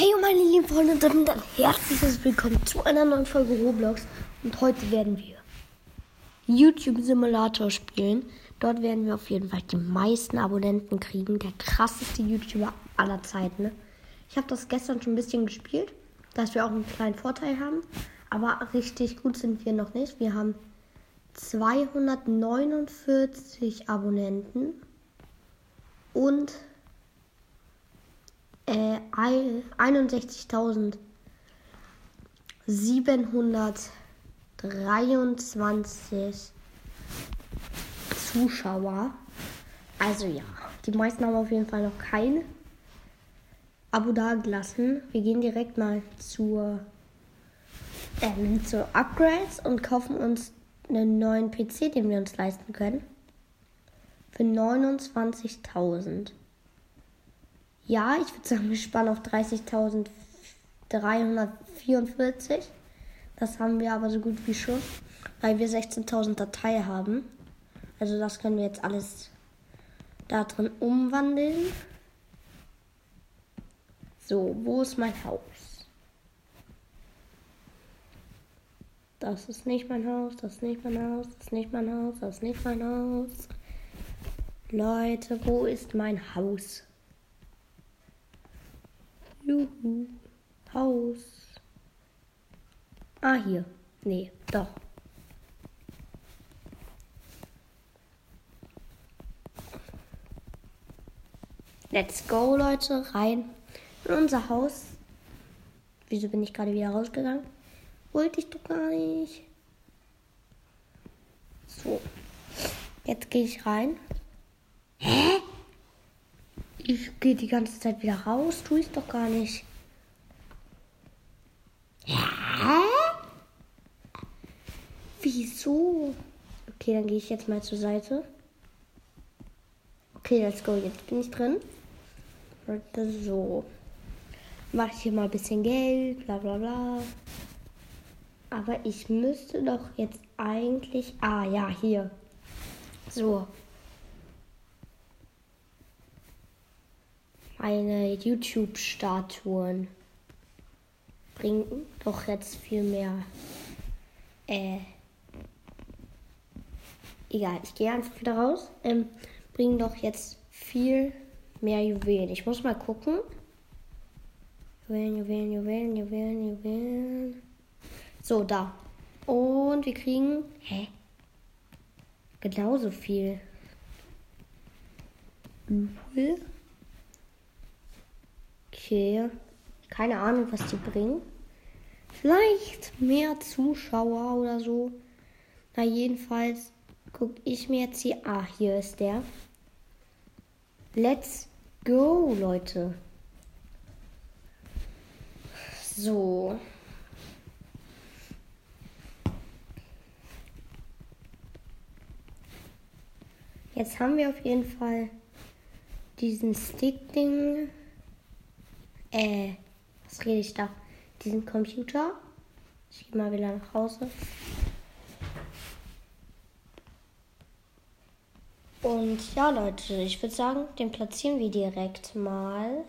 Hey meine lieben Freunde und damit ein herzliches Willkommen zu einer neuen Folge Roblox. Und heute werden wir YouTube Simulator spielen. Dort werden wir auf jeden Fall die meisten Abonnenten kriegen. Der krasseste YouTuber aller Zeiten. Ne? Ich habe das gestern schon ein bisschen gespielt, dass wir auch einen kleinen Vorteil haben. Aber richtig gut sind wir noch nicht. Wir haben 249 Abonnenten und äh, 61.723 Zuschauer. Also ja, die meisten haben auf jeden Fall noch kein Abo da gelassen. Wir gehen direkt mal zur, ähm, zu Upgrades und kaufen uns einen neuen PC, den wir uns leisten können. Für 29.000. Ja, ich würde sagen, wir spannen auf 30.344. Das haben wir aber so gut wie schon, weil wir 16.000 Dateien haben. Also das können wir jetzt alles da drin umwandeln. So, wo ist mein Haus? Das ist nicht mein Haus, das ist nicht mein Haus, das ist nicht mein Haus, das ist nicht mein Haus. Leute, wo ist mein Haus? Juhu. Haus. Ah, hier. Nee, doch. Let's go, Leute. Rein in unser Haus. Wieso bin ich gerade wieder rausgegangen? Wollte ich doch gar nicht. So. Jetzt gehe ich rein. Hä? Ich gehe die ganze Zeit wieder raus. Tu ich doch gar nicht. Hä? Wieso? Okay, dann gehe ich jetzt mal zur Seite. Okay, let's go. Jetzt bin ich drin. So. Mache ich hier mal ein bisschen Geld, bla bla bla. Aber ich müsste doch jetzt eigentlich. Ah, ja, hier. So. Meine YouTube-Statuen bringen doch jetzt viel mehr. Äh, egal, ich gehe einfach wieder raus. Ähm, bringen doch jetzt viel mehr Juwelen. Ich muss mal gucken. Juwelen, Juwelen, Juwelen, Juwelen, Juwelen. So, da. Und wir kriegen. Hä? Genauso viel. Null. Okay. Keine Ahnung, was die bringen. Vielleicht mehr Zuschauer oder so. Na, jedenfalls gucke ich mir jetzt hier. Ah, hier ist der. Let's go, Leute. So. Jetzt haben wir auf jeden Fall diesen Stick-Ding äh, was rede ich da? Diesen Computer. Ich gehe mal wieder nach Hause. Und ja, Leute, ich würde sagen, den platzieren wir direkt mal.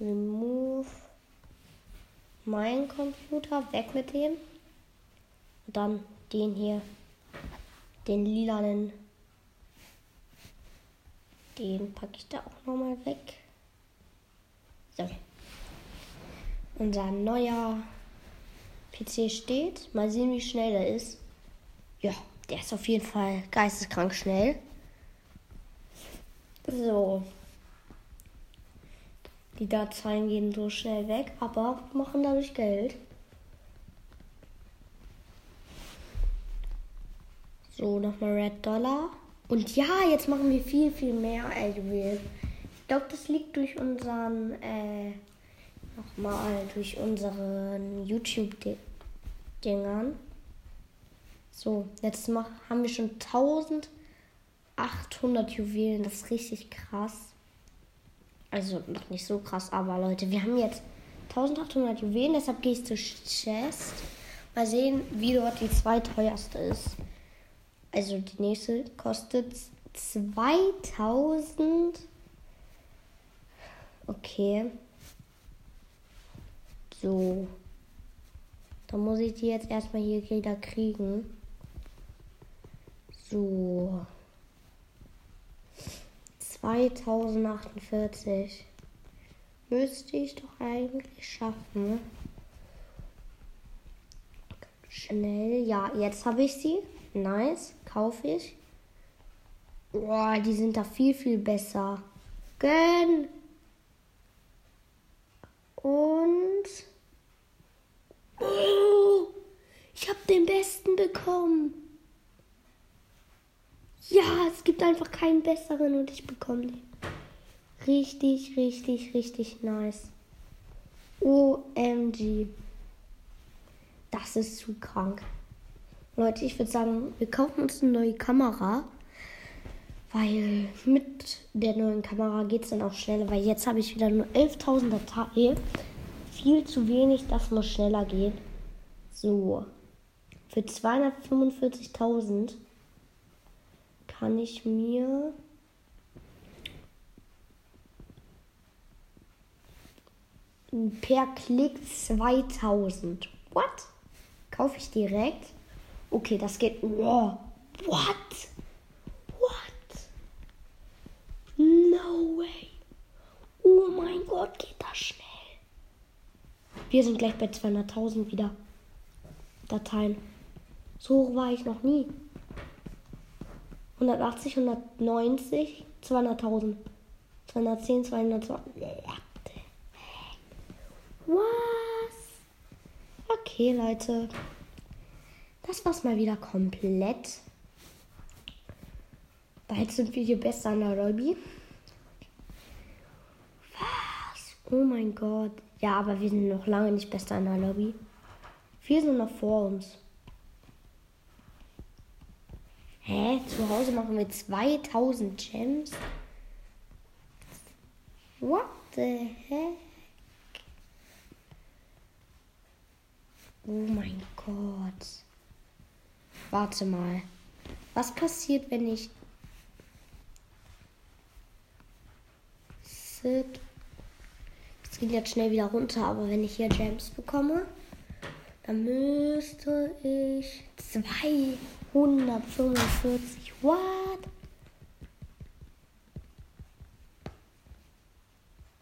Remove mein Computer, weg mit dem. Und dann den hier, den lilanen. Den packe ich da auch nochmal weg. So. Unser neuer PC steht. Mal sehen, wie schnell der ist. Ja, der ist auf jeden Fall geisteskrank schnell. So. Die Dateien gehen so schnell weg, aber machen dadurch Geld. So, nochmal Red Dollar. Und ja, jetzt machen wir viel, viel mehr Eldewill glaube, das liegt durch unseren, äh, nochmal, durch unseren YouTube-Dingern. So, jetzt mach, haben wir schon 1800 Juwelen. Das ist richtig krass. Also noch nicht so krass, aber Leute, wir haben jetzt 1800 Juwelen. Deshalb gehe ich zur Chest. Mal sehen, wie dort die zweiteuerste ist. Also die nächste kostet 2000. Okay. So. Dann muss ich die jetzt erstmal hier wieder kriegen. So. 2048. Müsste ich doch eigentlich schaffen. Schnell. Ja, jetzt habe ich sie. Nice. Kaufe ich. Boah, die sind da viel, viel besser. Gönn. Und. Oh, ich habe den besten bekommen. Ja, es gibt einfach keinen besseren und ich bekomme den. Richtig, richtig, richtig nice. OMG. Das ist zu krank. Leute, ich würde sagen, wir kaufen uns eine neue Kamera. Weil mit der neuen Kamera geht es dann auch schneller. Weil jetzt habe ich wieder nur 11.000 Dateien. Viel zu wenig, das muss schneller gehen. So. Für 245.000 kann ich mir per Klick 2000. What? Kaufe ich direkt? Okay, das geht. Wow. What? What? No way. Oh mein Gott, geht das schnell. Wir sind gleich bei 200.000 wieder. Dateien. So hoch war ich noch nie. 180, 190, 200.000. 210, 220. Was? Okay, Leute. Das war's mal wieder komplett. Bald sind wir hier besser in der Lobby. Was? Oh mein Gott. Ja, aber wir sind noch lange nicht besser in der Lobby. Wir sind noch vor uns. Hä? Zu Hause machen wir 2000 Gems? What the heck? Oh mein Gott. Warte mal. Was passiert, wenn ich Sit. Geht jetzt schnell wieder runter, aber wenn ich hier Gems bekomme, dann müsste ich zwei 145. What?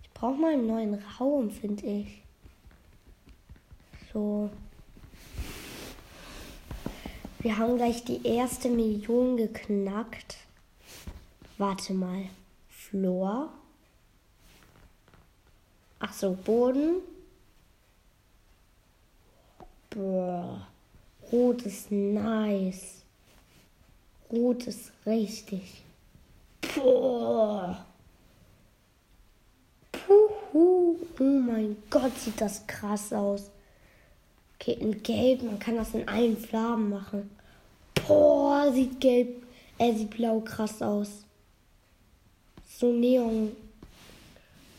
Ich brauche mal einen neuen Raum, finde ich. So. Wir haben gleich die erste Million geknackt. Warte mal. Flor. Ach so, Boden. Boah. Rot ist nice. Rot ist richtig. Boah. Puhu. Oh mein Gott, sieht das krass aus. Okay, in Gelb, man kann das in allen Farben machen. Boah, sieht gelb, er äh, sieht blau krass aus. So Neon.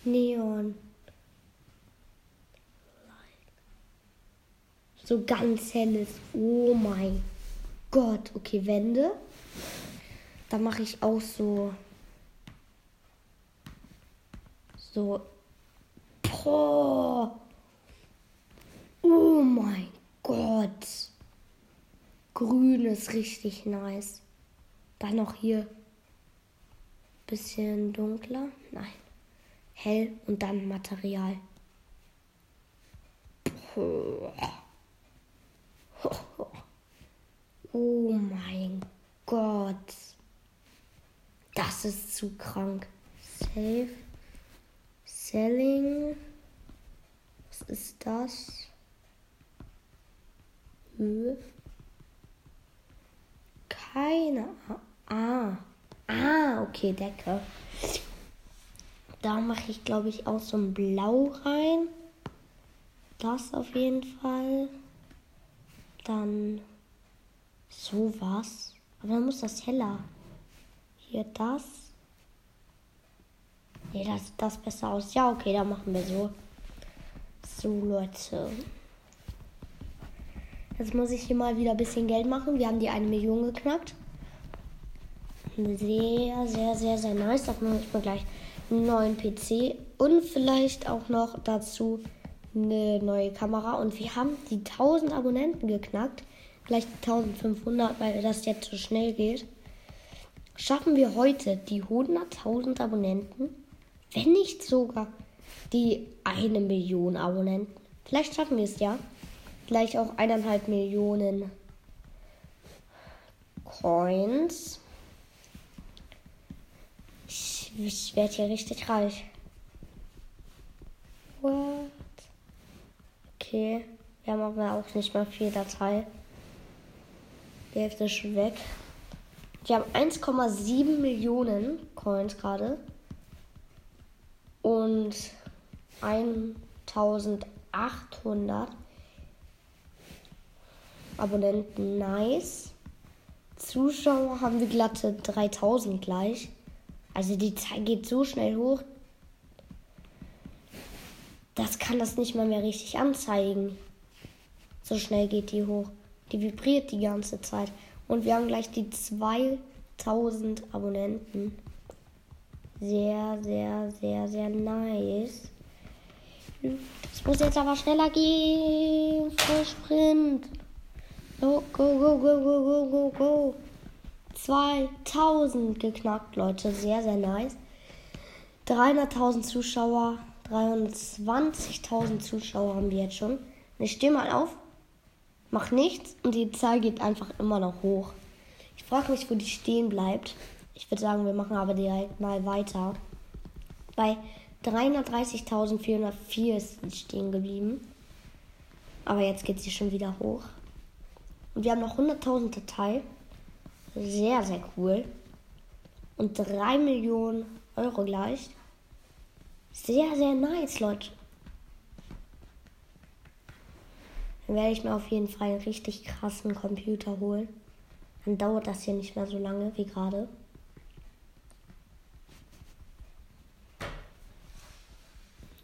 Neon. So ganz helles. Oh mein Gott. Okay, Wände. Da mache ich auch so. So. Boah. Oh mein Gott. Grün ist richtig nice. Dann noch hier. Bisschen dunkler. Nein. Hell und dann Material. Boah. Oh mein Gott. Das ist zu krank. Save. Selling. Was ist das? Höhe. Keine. Ah. Ah, okay, Decke. Da mache ich, glaube ich, auch so ein Blau rein. Das auf jeden Fall. Dann sowas. Aber dann muss das heller. Hier das. Nee, das das besser aus. Ja, okay, dann machen wir so. So, Leute. Jetzt muss ich hier mal wieder ein bisschen Geld machen. Wir haben die eine Million geknackt. Sehr, sehr, sehr, sehr nice. Da mache ich mir gleich einen neuen PC. Und vielleicht auch noch dazu eine neue Kamera. Und wir haben die 1000 Abonnenten geknackt. Vielleicht 1500, weil das jetzt so schnell geht. Schaffen wir heute die 100.000 Abonnenten? Wenn nicht sogar die eine Million Abonnenten. Vielleicht schaffen wir es ja. Vielleicht auch eineinhalb Millionen Coins. Ich, ich werde hier richtig reich. What? Okay. Wir haben aber auch nicht mal viel Datei. Die Hälfte ist schon weg. Wir haben 1,7 Millionen Coins gerade. Und 1800 Abonnenten. Nice. Zuschauer haben wir glatte 3000 gleich. Also die Zeit geht so schnell hoch. Das kann das nicht mal mehr richtig anzeigen. So schnell geht die hoch. Die vibriert die ganze Zeit. Und wir haben gleich die 2000 Abonnenten. Sehr, sehr, sehr, sehr nice. Das muss jetzt aber schneller gehen. Voll Sprint. Go, go, go, go, go, go, go, go. 2000 geknackt, Leute. Sehr, sehr nice. 300.000 Zuschauer. 320.000 Zuschauer haben wir jetzt schon. Ich stehe mal auf, mach nichts und die Zahl geht einfach immer noch hoch. Ich frage mich, wo die stehen bleibt. Ich würde sagen, wir machen aber direkt mal weiter. Bei 330.404 ist sie stehen geblieben. Aber jetzt geht sie schon wieder hoch. Und wir haben noch 100.000 Datei. Sehr, sehr cool. Und 3 Millionen Euro gleich. Sehr, sehr nice, Leute. Dann werde ich mir auf jeden Fall einen richtig krassen Computer holen. Dann dauert das hier nicht mehr so lange wie gerade.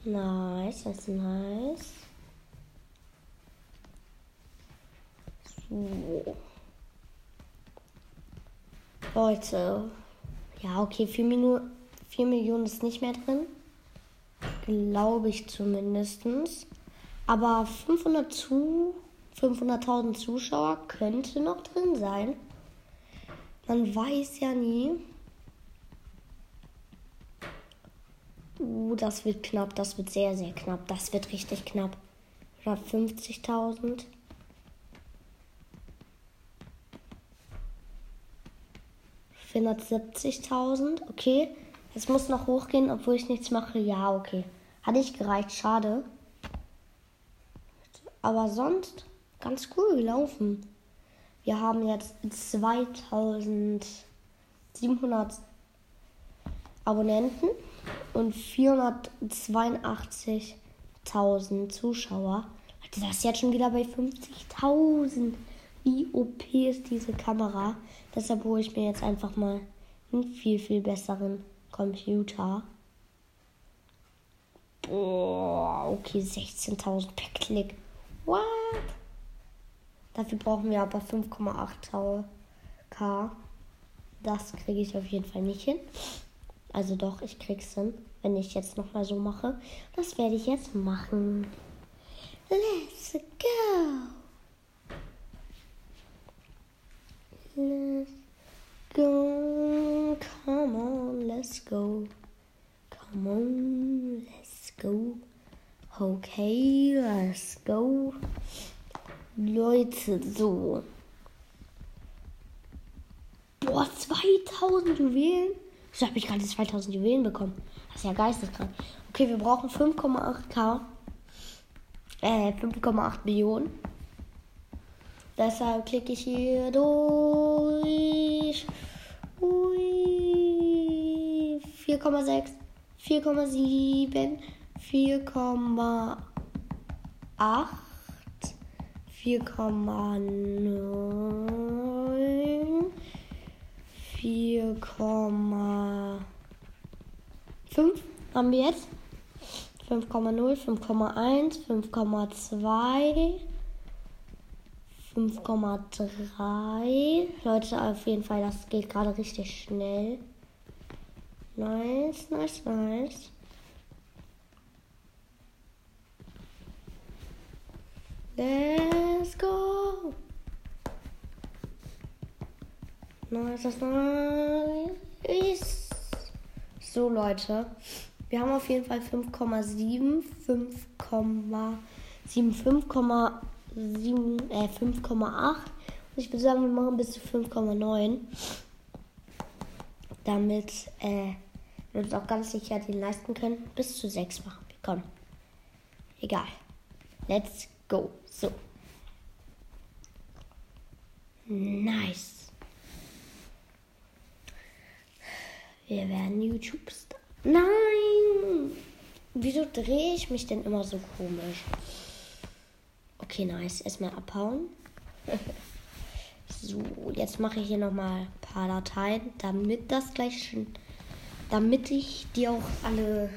Nice, das ist nice. So. Leute. Ja, okay, 4, Minu 4 Millionen ist nicht mehr drin. Glaube ich zumindest. Aber 500 zu 500.000 Zuschauer könnte noch drin sein. Man weiß ja nie. Uh, das wird knapp, das wird sehr, sehr knapp. Das wird richtig knapp. 50.000. 470.000. Okay. Es muss noch hochgehen, obwohl ich nichts mache. Ja, okay. Hat nicht gereicht. Schade. Aber sonst ganz cool gelaufen. Wir haben jetzt 2700 Abonnenten und 482.000 Zuschauer. Das ist jetzt schon wieder bei 50.000. Wie OP ist diese Kamera? Deshalb hole ich mir jetzt einfach mal einen viel, viel besseren Computer. Boah, okay, 16.000 per Klick. What? Dafür brauchen wir aber 5,8 K. Das kriege ich auf jeden Fall nicht hin. Also doch, ich krieg's hin, wenn ich jetzt nochmal so mache. Das werde ich jetzt machen. Let's go. Let's go. Come on, let's go. Come on, let's go. Okay, let's go. Leute, so. Boah, 2000 Juwelen? So habe ich gerade 2000 Juwelen bekommen. Das ist ja geisteskrank. Okay, wir brauchen 5,8k. Äh, 5,8 Millionen. Deshalb klicke ich hier durch. Ui. 4,6, 4,7, 4,8. 4,9, 4,5 haben wir jetzt. 5,0, 5,1, 5,2, 5,3. Leute, auf jeden Fall, das geht gerade richtig schnell. Nice, nice, nice. Let's go. Nice, das nice. So, Leute. Wir haben auf jeden Fall 5,7, 5,7, 5,7, äh, 5,8. Und ich würde sagen, wir machen bis zu 5,9. Damit äh, wir uns auch ganz sicher den leisten können. Bis zu 6 machen wir. Komm. Egal. Let's go. So. Nice. Wir werden YouTube-Star. Nein! Wieso drehe ich mich denn immer so komisch? Okay, nice. Erstmal abhauen. so, jetzt mache ich hier nochmal ein paar Dateien, damit das gleich schon. Damit ich die auch alle.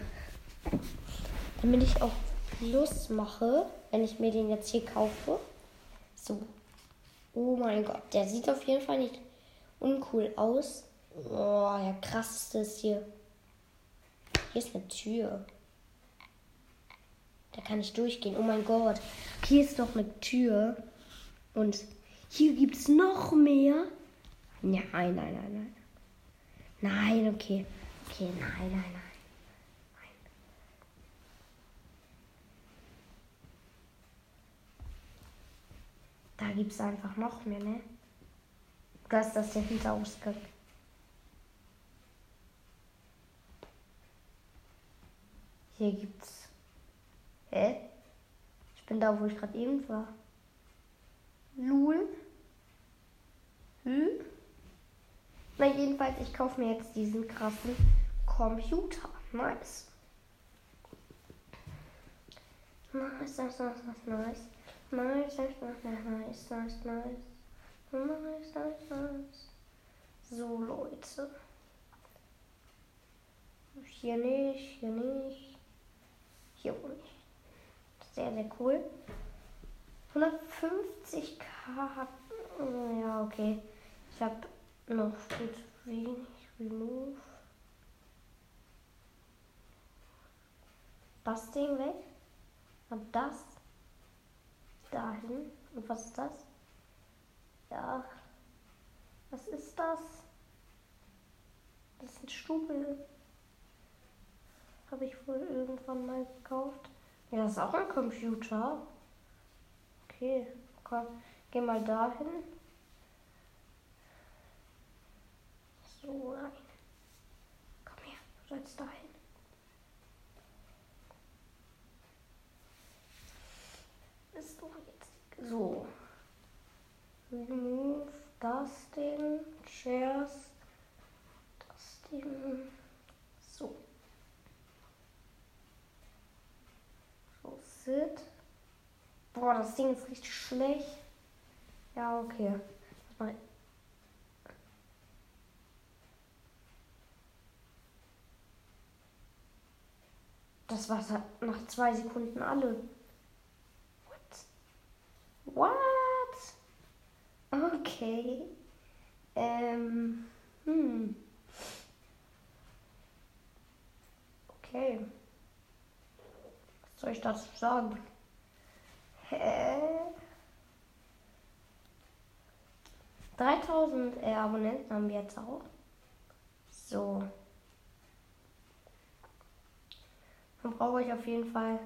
Damit ich auch Plus mache, wenn ich mir den jetzt hier kaufe. So. Oh mein Gott, der sieht auf jeden Fall nicht uncool aus. Oh, der krasseste ist hier. Hier ist eine Tür. Da kann ich durchgehen. Oh mein Gott. Hier ist doch eine Tür. Und hier gibt es noch mehr. Nein, nein, nein, nein. Nein, okay. Okay, nein, nein, nein. Da gibt es einfach noch mehr, ne? Oder ist das der Hinterausgang? Hier gibt's. Hä? Ich bin da, wo ich gerade eben war. Lul. Hm? Na, jedenfalls, ich kaufe mir jetzt diesen krassen Computer. Nice. Nice, nice, nice, nice. Nice, nice, nice, nice, nice, nice. Nice, nice. So, Leute. Hier nicht, hier nicht. Hier wohl nicht. Sehr, sehr cool. 150k. Ja, okay. Ich habe noch gut wenig Remove. Das Ding weg. Und das dahin. Und was ist das? Ja. Was ist das? Das sind Stubel. Habe ich wohl irgendwann mal gekauft. Ja, das ist auch ein Computer. Okay, komm, geh mal dahin. So, nein. Komm her, du sollst dahin. Ist doch jetzt so. Remove das Ding, Chairs, das Ding. So. Sit. Boah, das Ding ist richtig schlecht. Ja, okay. Das war nach zwei Sekunden alle. What? Okay. Ähm. Hm. Okay soll ich dazu sagen? Hä? 3000 äh, Abonnenten haben wir jetzt auch. So. Dann brauche ich auf jeden Fall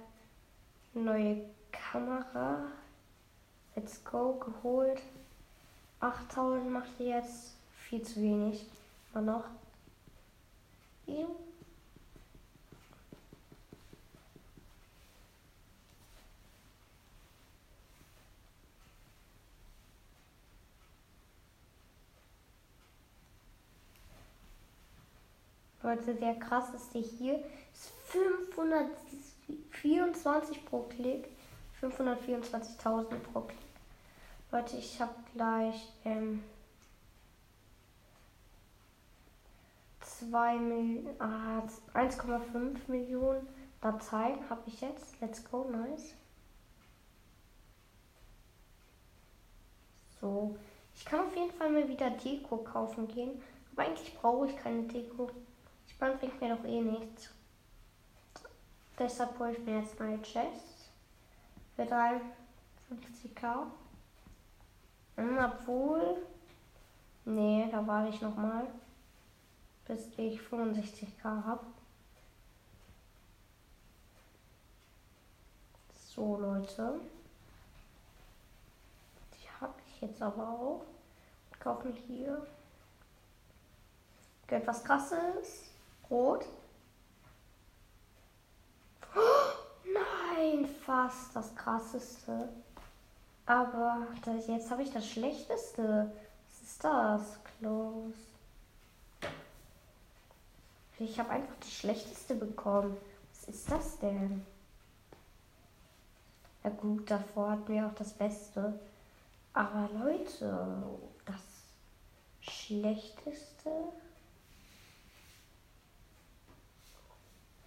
eine neue Kamera. Let's go, geholt. 8000 macht die jetzt. Viel zu wenig. Mal noch. Leute, der krasseste hier ist 524 pro Klick. 524.000 pro Klick. Leute, ich habe gleich ähm, 2 Mil ah, 1,5 Millionen Dateien habe ich jetzt. Let's go, nice. So, ich kann auf jeden Fall mal wieder Deko kaufen gehen. Aber eigentlich brauche ich keine Deko. Spannend bringt mir doch eh nichts. Deshalb hole ich mir jetzt neue Chests. Für 3, 50k. Hm, obwohl. Nee, da warte ich nochmal. Bis ich 65k habe. So, Leute. Die habe ich jetzt aber auch. Ich kaufe mir hier. Etwas krasses. Rot. Oh, nein, fast das krasseste. Aber das, jetzt habe ich das schlechteste. Was ist das? Close. Ich habe einfach das schlechteste bekommen. Was ist das denn? Ja gut, davor hatten wir auch das Beste. Aber Leute, das Schlechteste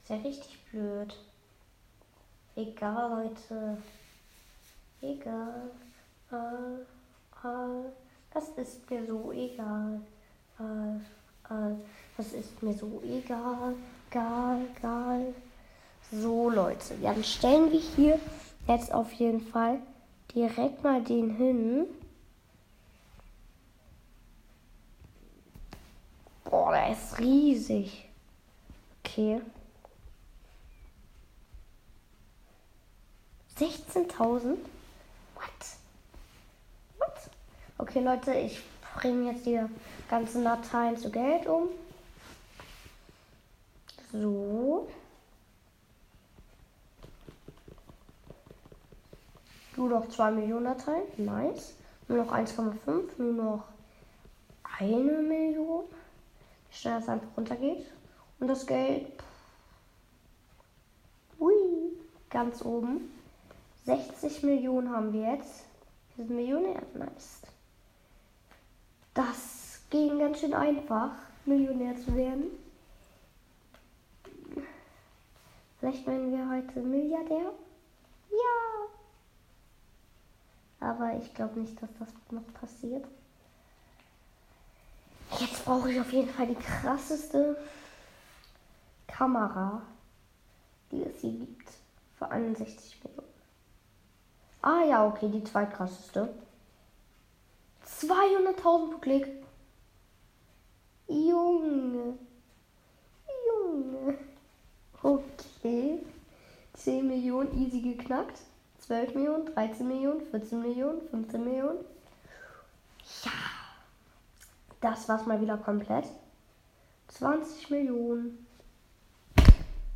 ist ja richtig blöd. Egal, Leute. Egal. Äh, äh, das ist mir so egal. Äh, äh, das ist mir so egal. Egal, egal. So, Leute. Dann stellen wir hier jetzt auf jeden Fall direkt mal den hin. Boah, der ist riesig. Okay. 16.000? What? What? Okay, Leute, ich bringe jetzt die ganzen Dateien zu Geld um. So. Nur noch 2 Millionen Dateien. Nice. Nur noch 1,5. Nur noch eine Million. Wie schnell das einfach runtergeht. Und das Geld. Ui. Ganz oben. 60 Millionen haben wir jetzt. Wir sind Millionär. Nice. Das ging ganz schön einfach, Millionär zu werden. Vielleicht werden wir heute Milliardär. Ja. Aber ich glaube nicht, dass das noch passiert. Jetzt brauche ich auf jeden Fall die krasseste Kamera, die es hier gibt. Für 61 Millionen. Ah ja, okay, die zweitkrasseste. 200.000 pro Klick. Junge. Junge. Okay. 10 Millionen easy geknackt. 12 Millionen, 13 Millionen, 14 Millionen, 15 Millionen. Ja. Das war's mal wieder komplett. 20 Millionen.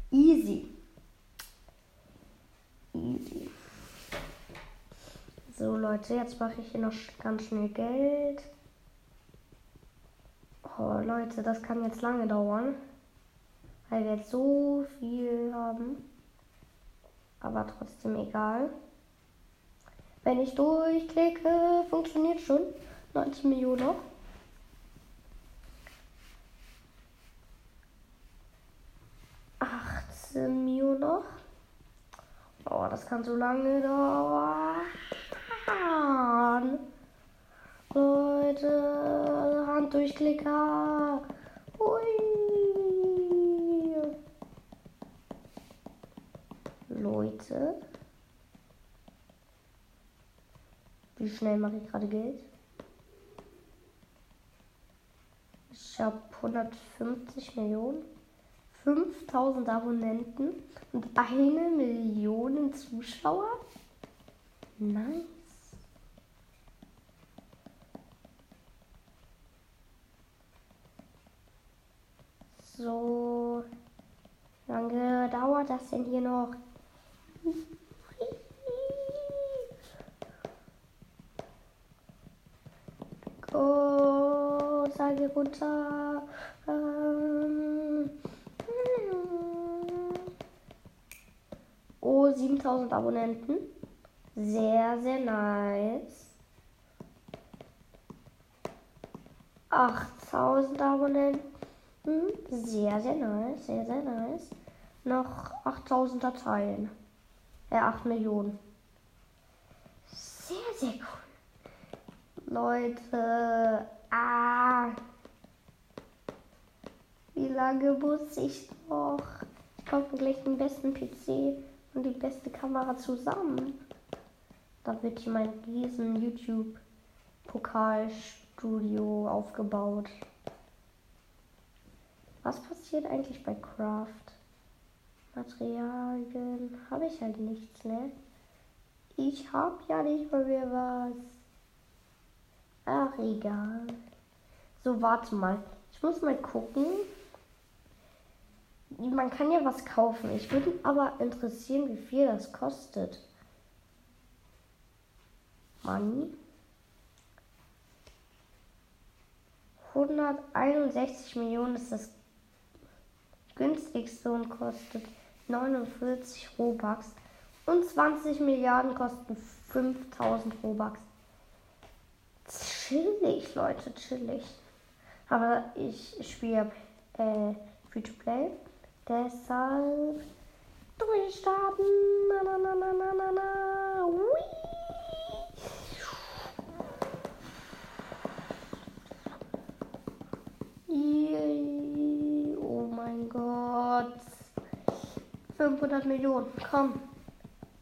Easy. Easy. So Leute, jetzt mache ich hier noch ganz schnell Geld. Oh Leute, das kann jetzt lange dauern. Weil wir jetzt so viel haben. Aber trotzdem egal. Wenn ich durchklicke, funktioniert schon. 19 Millionen noch. Millionen noch. Oh, das kann so lange dauern. Leute, Handdurchklicker. Ui. Leute. Wie schnell mache ich gerade Geld? Ich habe 150 Millionen, 5000 Abonnenten und eine Million Zuschauer. Nice. So lange dauert das denn hier noch? Oh, sage runter. Ähm, oh, 7000 Abonnenten. Sehr, sehr nice. 8000 Abonnenten. Sehr, sehr nice. Sehr, sehr nice. Noch 8000 Dateien. Äh, 8 Millionen. Sehr, sehr cool. Leute. Ah. Wie lange muss ich noch? Ich kaufe gleich den besten PC und die beste Kamera zusammen. Da wird hier mein riesen YouTube-Pokalstudio aufgebaut. Was passiert eigentlich bei Craft? Materialien habe ich halt nichts, ne? Ich habe ja nicht mal mehr was. Ach, egal. So, warte mal. Ich muss mal gucken. Man kann ja was kaufen. Ich würde aber interessieren, wie viel das kostet. Money. 161 Millionen ist das günstigste und kostet 49 Robux. Und 20 Milliarden kosten 5000 Robux. Chillig, Leute, chillig. Aber ich spiele äh, Free to Play. Deshalb durchstarten. Na, na, na, na, na, na, 500 Millionen. Komm.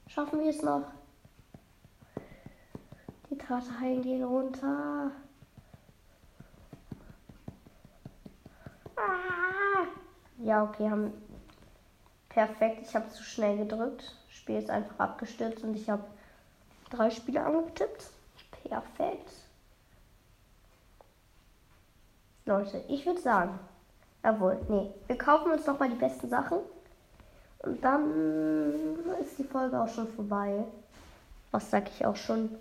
Schaffen wir es noch? Die Dateien gehen runter. Ah. Ja, okay, haben. Perfekt, ich habe zu schnell gedrückt. Spiel ist einfach abgestürzt und ich habe drei Spiele angetippt. Perfekt. Leute, ich würde sagen, jawohl, nee, wir kaufen uns noch mal die besten Sachen. Und dann ist die Folge auch schon vorbei. Was sag ich auch schon?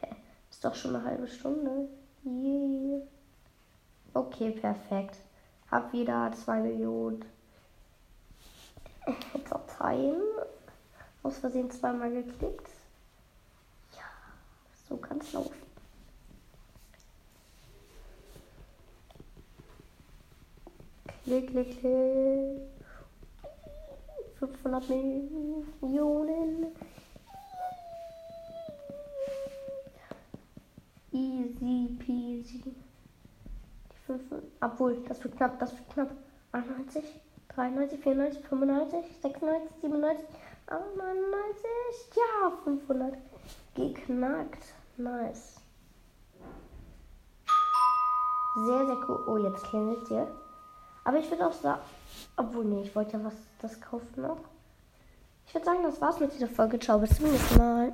Ist doch schon eine halbe Stunde. Yeah. Okay, perfekt. Hab wieder 2 Millionen Dateien. Aus Versehen zweimal geklickt. Ja, so kann es laufen. Klick, klick, klick. 500 Millionen. Easy peasy. Die 5, obwohl, das wird knapp, das wird knapp. 91, 93, 94, 95, 96, 97, 98, ja, 500. Geknackt. Nice. Sehr, sehr cool. Oh, jetzt klingelt hier. Aber ich würde auch sagen, obwohl, nee, ich wollte ja was das kaufen noch. Ich würde sagen, das war's mit dieser Folge. Ciao, bis zum nächsten Mal.